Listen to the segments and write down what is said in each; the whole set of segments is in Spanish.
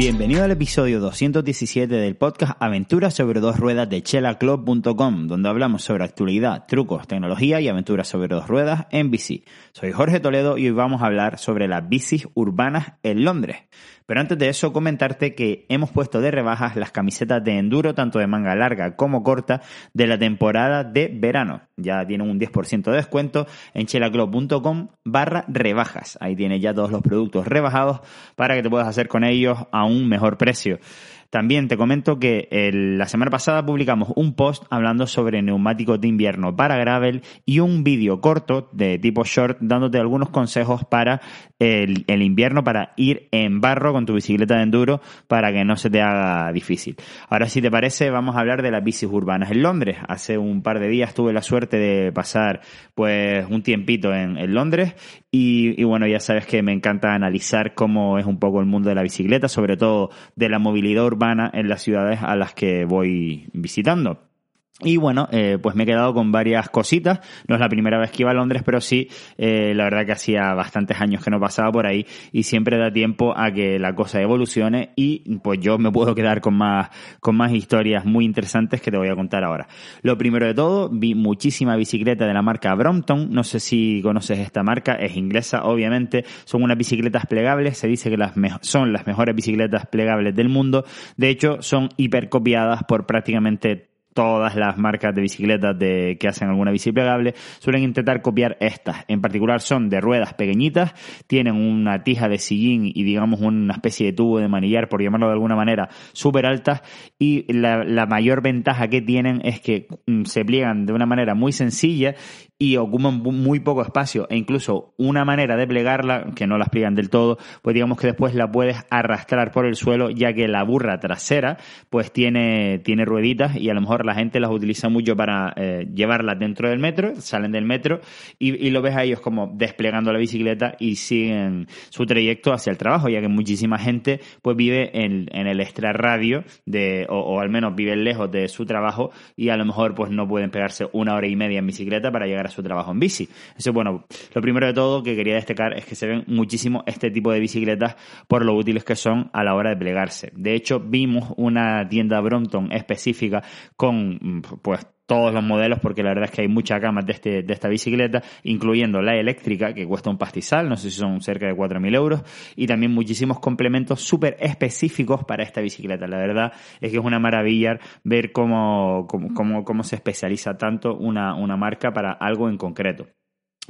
Bienvenido al episodio 217 del podcast Aventuras sobre dos ruedas de chelaclub.com, donde hablamos sobre actualidad, trucos, tecnología y aventuras sobre dos ruedas en bici. Soy Jorge Toledo y hoy vamos a hablar sobre las bicis urbanas en Londres. Pero antes de eso, comentarte que hemos puesto de rebajas las camisetas de enduro, tanto de manga larga como corta, de la temporada de verano. Ya tienen un 10% de descuento en chelaclub.com barra rebajas. Ahí tienes ya todos los productos rebajados para que te puedas hacer con ellos a un mejor precio. También te comento que la semana pasada publicamos un post hablando sobre neumáticos de invierno para gravel y un vídeo corto de tipo short dándote algunos consejos para el, invierno para ir en barro con tu bicicleta de enduro para que no se te haga difícil. Ahora si te parece vamos a hablar de las bicis urbanas en Londres. Hace un par de días tuve la suerte de pasar pues un tiempito en, Londres y, bueno, ya sabes que me encanta analizar cómo es un poco el mundo de la bicicleta, sobre todo de la movilidad urbana en las ciudades a las que voy visitando. Y bueno, eh, pues me he quedado con varias cositas. No es la primera vez que iba a Londres, pero sí, eh, la verdad que hacía bastantes años que no pasaba por ahí y siempre da tiempo a que la cosa evolucione y pues yo me puedo quedar con más, con más historias muy interesantes que te voy a contar ahora. Lo primero de todo, vi muchísima bicicleta de la marca Brompton. No sé si conoces esta marca, es inglesa, obviamente. Son unas bicicletas plegables. Se dice que las son las mejores bicicletas plegables del mundo. De hecho, son hipercopiadas por prácticamente todas las marcas de bicicletas de, que hacen alguna bici plegable suelen intentar copiar estas. En particular son de ruedas pequeñitas, tienen una tija de sillín y digamos una especie de tubo de manillar, por llamarlo de alguna manera, súper altas y la, la mayor ventaja que tienen es que mm, se pliegan de una manera muy sencilla y ocupan muy poco espacio e incluso una manera de plegarla, que no las pliegan del todo, pues digamos que después la puedes arrastrar por el suelo ya que la burra trasera pues tiene, tiene rueditas y a lo mejor la gente las utiliza mucho para eh, llevarlas dentro del metro, salen del metro y, lo ves a ellos como desplegando la bicicleta y siguen su trayecto hacia el trabajo, ya que muchísima gente pues vive en, en el extrarradio de, o, o al menos vive lejos de su trabajo y a lo mejor pues no pueden pegarse una hora y media en bicicleta para llegar a su trabajo en bici. Eso, bueno, lo primero de todo que quería destacar es que se ven muchísimo este tipo de bicicletas por lo útiles que son a la hora de plegarse. De hecho, vimos una tienda Brompton específica con, pues, todos los modelos porque la verdad es que hay muchas gamas de, este, de esta bicicleta, incluyendo la eléctrica que cuesta un pastizal, no sé si son cerca de 4.000 euros, y también muchísimos complementos súper específicos para esta bicicleta. La verdad es que es una maravilla ver cómo, cómo, cómo, se especializa tanto una, una marca para algo en concreto.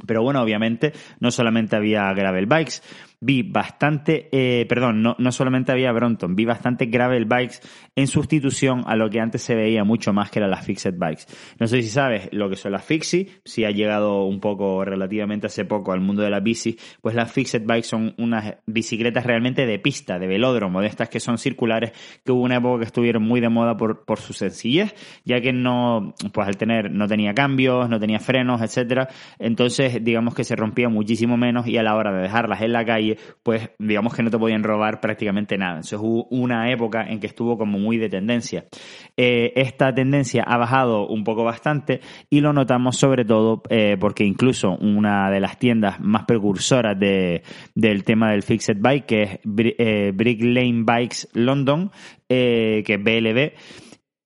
Pero bueno, obviamente no solamente había gravel bikes, vi bastante, eh, perdón, no, no solamente había Brompton, vi bastante gravel bikes en sustitución a lo que antes se veía mucho más que eran las fixed bikes. No sé si sabes lo que son las fixie, si ha llegado un poco relativamente hace poco al mundo de la bici, pues las fixed bikes son unas bicicletas realmente de pista, de velódromo, de estas que son circulares, que hubo una época que estuvieron muy de moda por, por su sencillez, ya que no, pues al tener, no tenía cambios, no tenía frenos, etcétera, entonces digamos que se rompía muchísimo menos y a la hora de dejarlas en la calle pues digamos que no te podían robar prácticamente nada. Eso hubo una época en que estuvo como muy de tendencia. Eh, esta tendencia ha bajado un poco bastante y lo notamos sobre todo eh, porque incluso una de las tiendas más precursoras de, del tema del Fixed Bike, que es eh, Brick Lane Bikes London, que es BLB,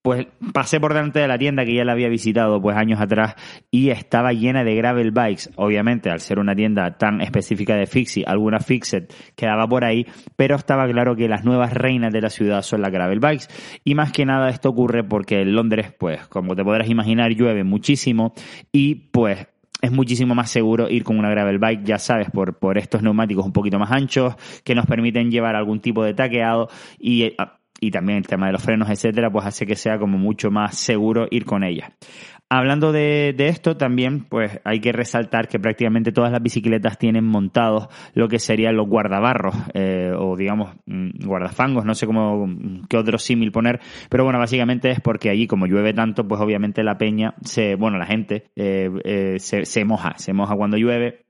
pues pasé por delante de la tienda que ya la había visitado pues años atrás y estaba llena de gravel bikes. Obviamente, al ser una tienda tan específica de fixie, alguna fixed quedaba por ahí, pero estaba claro que las nuevas reinas de la ciudad son las gravel bikes. Y más que nada esto ocurre porque en Londres, pues como te podrás imaginar, llueve muchísimo y pues es muchísimo más seguro ir con una gravel bike, ya sabes, por, por estos neumáticos un poquito más anchos, que nos permiten llevar algún tipo de taqueado y ah, y también el tema de los frenos, etcétera, pues hace que sea como mucho más seguro ir con ella. Hablando de, esto, también pues hay que resaltar que prácticamente todas las bicicletas tienen montados lo que serían los guardabarros eh, o digamos mm, guardafangos, no sé cómo qué otro símil poner, pero bueno, básicamente es porque allí como llueve tanto, pues obviamente la peña se, bueno, la gente eh, eh, se, se moja, se moja cuando llueve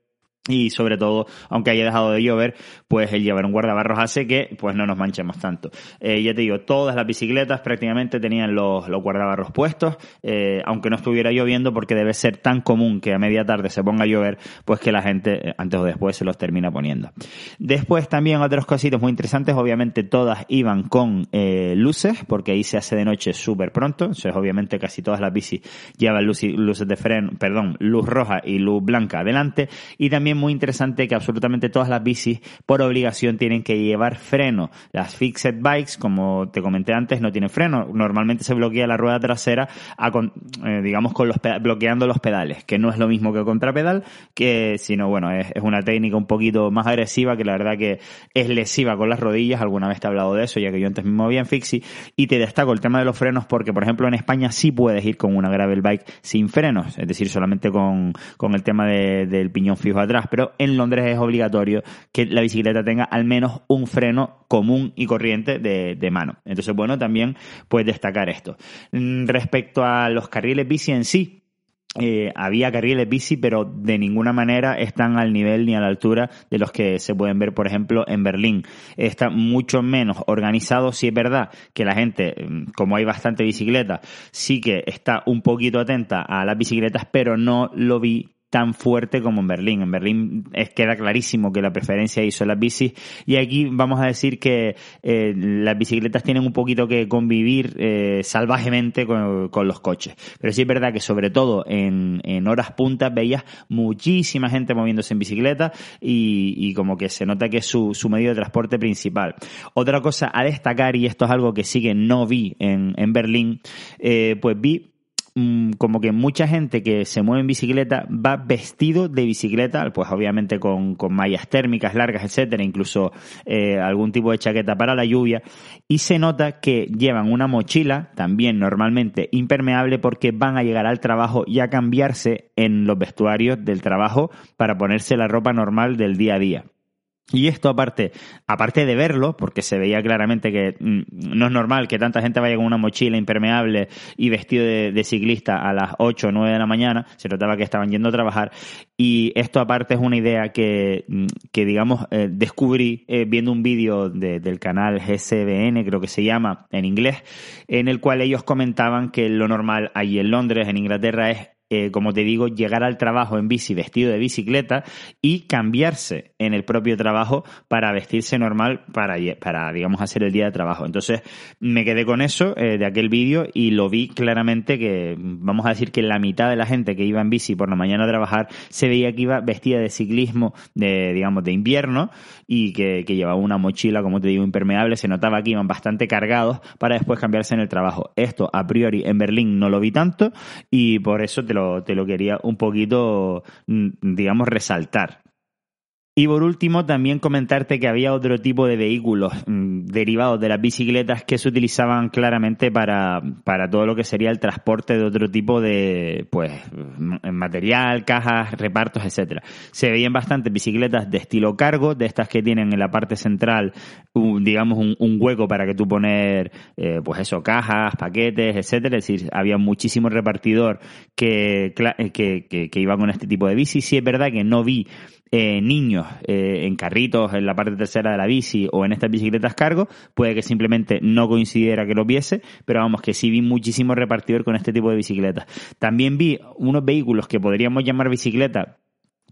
y sobre todo, aunque haya dejado de llover, pues el llevar un guardabarros hace que pues no nos manchemos tanto. Eh, ya te digo, todas las bicicletas prácticamente tenían los, los guardabarros puestos, eh, aunque no estuviera lloviendo, porque debe ser tan común que a media tarde se ponga a llover, pues que la gente eh, antes o después se los termina poniendo. Después también otros cositos muy interesantes, obviamente todas iban con luces, porque ahí se hace de noche súper pronto, entonces obviamente casi todas las bicis llevan luces, luces de freno, perdón, luz roja y luz blanca adelante, y también muy interesante que absolutamente todas las bicis por obligación tienen que llevar freno. Las fixed bikes, como te comenté antes, no tienen freno. Normalmente se bloquea la rueda trasera, eh, digamos, con los bloqueando los pedales, que no es lo mismo que contrapedal, que sino bueno, es, una técnica un poquito más agresiva que la verdad que es lesiva con las rodillas. Alguna vez te he hablado de eso, ya que yo antes me movía en fixie. Y te destaco el tema de los frenos porque, por ejemplo, en España sí puedes ir con una gravel bike sin frenos, es decir, solamente con, con el tema del piñón fijo atrás pero en Londres es obligatorio que la bicicleta tenga al menos un freno común y corriente de, mano. Entonces, bueno, también puedes destacar esto. Mm, respecto a los carriles bici en sí, eh, había carriles bici, pero de ninguna manera están al nivel ni a la altura de los que se pueden ver, por ejemplo, en Berlín. Está mucho menos organizado, si es verdad que la gente, mm, como hay bastante bicicleta, sí que está un poquito atenta a las bicicletas, pero no lo vi tan fuerte como en Berlín. En Berlín es, queda clarísimo que la preferencia hizo las bicis y aquí vamos a decir que eh, las bicicletas tienen un poquito que convivir eh, salvajemente con, los coches. Pero sí es verdad que sobre todo en, horas puntas veías muchísima gente moviéndose en bicicleta y, como que se nota que es su, medio de transporte principal. Otra cosa a destacar, y esto es algo que sí que no vi en, en Berlín, eh, pues vi Mm, como que mucha gente que se mueve en bicicleta va vestido de bicicleta, pues obviamente con, con mallas térmicas largas, etcétera, incluso eh, algún tipo de chaqueta para la lluvia, y se nota que llevan una mochila, también normalmente impermeable, porque van a llegar al trabajo y a cambiarse en los vestuarios del trabajo para ponerse la ropa normal del día a día. Y esto aparte, aparte de verlo, porque se veía claramente que mm, no es normal que tanta gente vaya con una mochila impermeable y vestido de, ciclista a las 8 o 9 de la mañana, se notaba que estaban yendo a trabajar. Y esto aparte es una idea que, mm, que digamos, eh, descubrí eh, viendo un vídeo del canal GCBN, creo que se llama, en inglés, en el cual ellos comentaban que lo normal allí en Londres, en Inglaterra, es eh, como te digo, llegar al trabajo en bici vestido de bicicleta y cambiarse en el propio trabajo para vestirse normal para, para digamos, hacer el día de trabajo. Entonces, me quedé con eso eh, de aquel vídeo y lo vi claramente que, vamos a decir que la mitad de la gente que iba en bici por la mañana a trabajar se veía que iba vestida de ciclismo, de, digamos, de invierno y que, que llevaba una mochila, como te digo, impermeable. Se notaba que iban bastante cargados para después cambiarse en el trabajo. Esto, a priori, en Berlín no lo vi tanto y por eso te te lo quería un poquito, mm, digamos, resaltar. Y por último, también comentarte que había otro tipo de vehículos mm, derivados de las bicicletas que se utilizaban claramente para, para todo lo que sería el transporte de otro tipo de pues material, cajas, repartos, etcétera. Se veían bastantes bicicletas de estilo cargo, de estas que tienen en la parte central, digamos, un, hueco para que tú poner, eh, pues eso, cajas, paquetes, etcétera. Es decir, había muchísimo repartidor que, que, que, que iba con este tipo de bici. Sí es verdad que no vi eh, niños eh, en carritos en la parte tercera de la bici o en estas bicicletas cargo, puede que simplemente no coincidiera que lo viese, pero vamos, que sí vi muchísimo repartidor con este tipo de bicicletas. También vi unos vehículos que podríamos llamar bicicleta,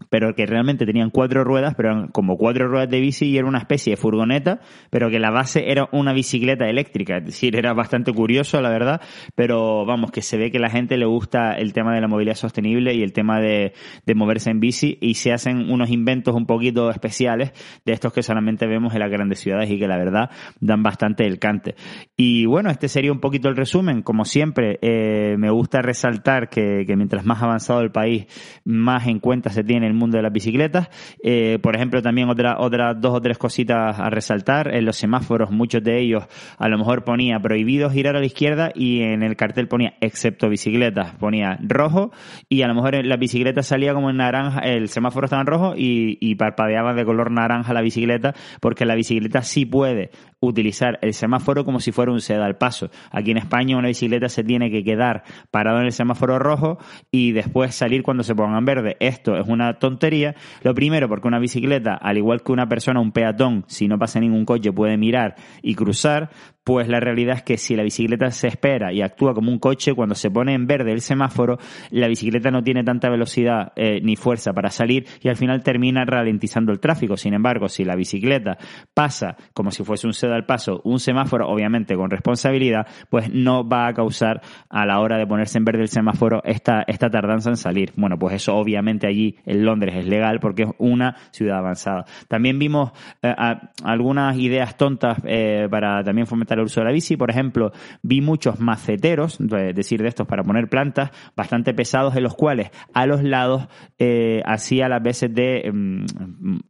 pero que realmente tenían cuatro ruedas, pero eran como cuatro ruedas de bici y era una especie de furgoneta, pero que la base era una bicicleta eléctrica, es decir, era bastante curioso, la verdad, pero vamos, que se ve que la gente le gusta el tema de la movilidad sostenible y el tema de, de moverse en bici y se hacen unos inventos un poquito especiales de estos que solamente vemos en las grandes ciudades y que la verdad dan bastante el cante. Y bueno, este sería un poquito el resumen, como siempre, eh, me gusta resaltar que, que mientras más avanzado el país, más en cuenta se tiene el mundo de las bicicletas. Eh, por ejemplo, también otra, otras dos o tres cositas a resaltar. En los semáforos, muchos de ellos a lo mejor ponía prohibido girar a la izquierda y en el cartel ponía excepto bicicletas, ponía rojo y a lo mejor la bicicleta salía como en naranja, el semáforo estaba en rojo y, y parpadeaba de color naranja la bicicleta porque la bicicleta sí puede utilizar el semáforo como si fuera un seda al paso. Aquí en España una bicicleta se tiene que quedar parado en el semáforo rojo y después salir cuando se ponga en verde. Esto es una tontería. Lo primero, porque una bicicleta, al igual que una persona, un peatón, si no pasa ningún coche, puede mirar y cruzar pues la realidad es que si la bicicleta se espera y actúa como un coche, cuando se pone en verde el semáforo, la bicicleta no tiene tanta velocidad eh, ni fuerza para salir y al final termina ralentizando el tráfico. Sin embargo, si la bicicleta pasa como si fuese un cedo al paso, un semáforo, obviamente con responsabilidad, pues no va a causar a la hora de ponerse en verde el semáforo esta, esta tardanza en salir. Bueno, pues eso obviamente allí en Londres es legal porque es una ciudad avanzada. También vimos eh, algunas ideas tontas eh, para también fomentar el uso de la bici. Por ejemplo, vi muchos maceteros, es decir, de estos para poner plantas, bastante pesados, en los cuales a los lados eh, hacía las veces de mm,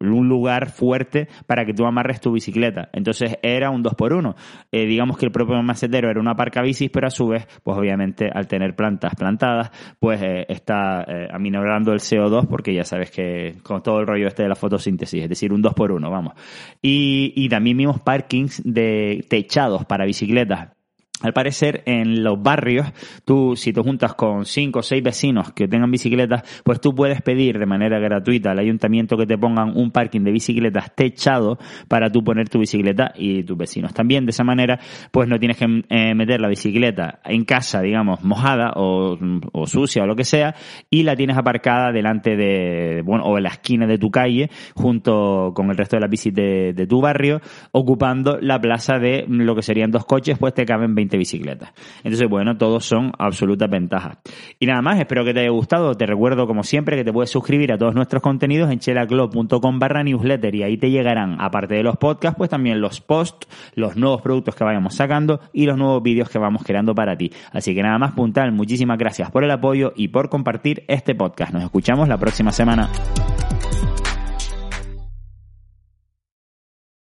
un lugar fuerte para que tú amarres tu bicicleta. Entonces era un 2 por 1 eh, digamos que el propio macetero era una parca bicis, pero a su vez, pues obviamente al tener plantas plantadas, pues eh, está aminorando el CO2 porque ya sabes que con todo el rollo este de la fotosíntesis, es decir, un 2 por 1 vamos. Y, y también vimos parkings de techados para bicicletas al parecer, en los barrios, tú, si te juntas con cinco o seis vecinos que tengan bicicletas, pues tú puedes pedir de manera gratuita al ayuntamiento que te pongan un parking de bicicletas techado para tú poner tu bicicleta y tus vecinos. También de esa manera, pues no tienes que eh, meter la bicicleta en casa, digamos, mojada o, sucia o lo que sea, y la tienes aparcada delante de, bueno, o en la esquina de tu calle, junto con el resto de las bicis de, de tu barrio, ocupando la plaza de lo que serían dos coches, pues te caben 20 bicicletas. Entonces, bueno, todos son absolutas ventajas. Y nada más, espero que te haya gustado. Te recuerdo, como siempre, que te puedes suscribir a todos nuestros contenidos en chelaclub.com barra newsletter y ahí te llegarán, aparte de los podcasts, pues también los posts, los nuevos productos que vayamos sacando y los nuevos vídeos que vamos creando para ti. Así que nada más, puntal, muchísimas gracias por el apoyo y por compartir este podcast. Nos escuchamos la próxima semana.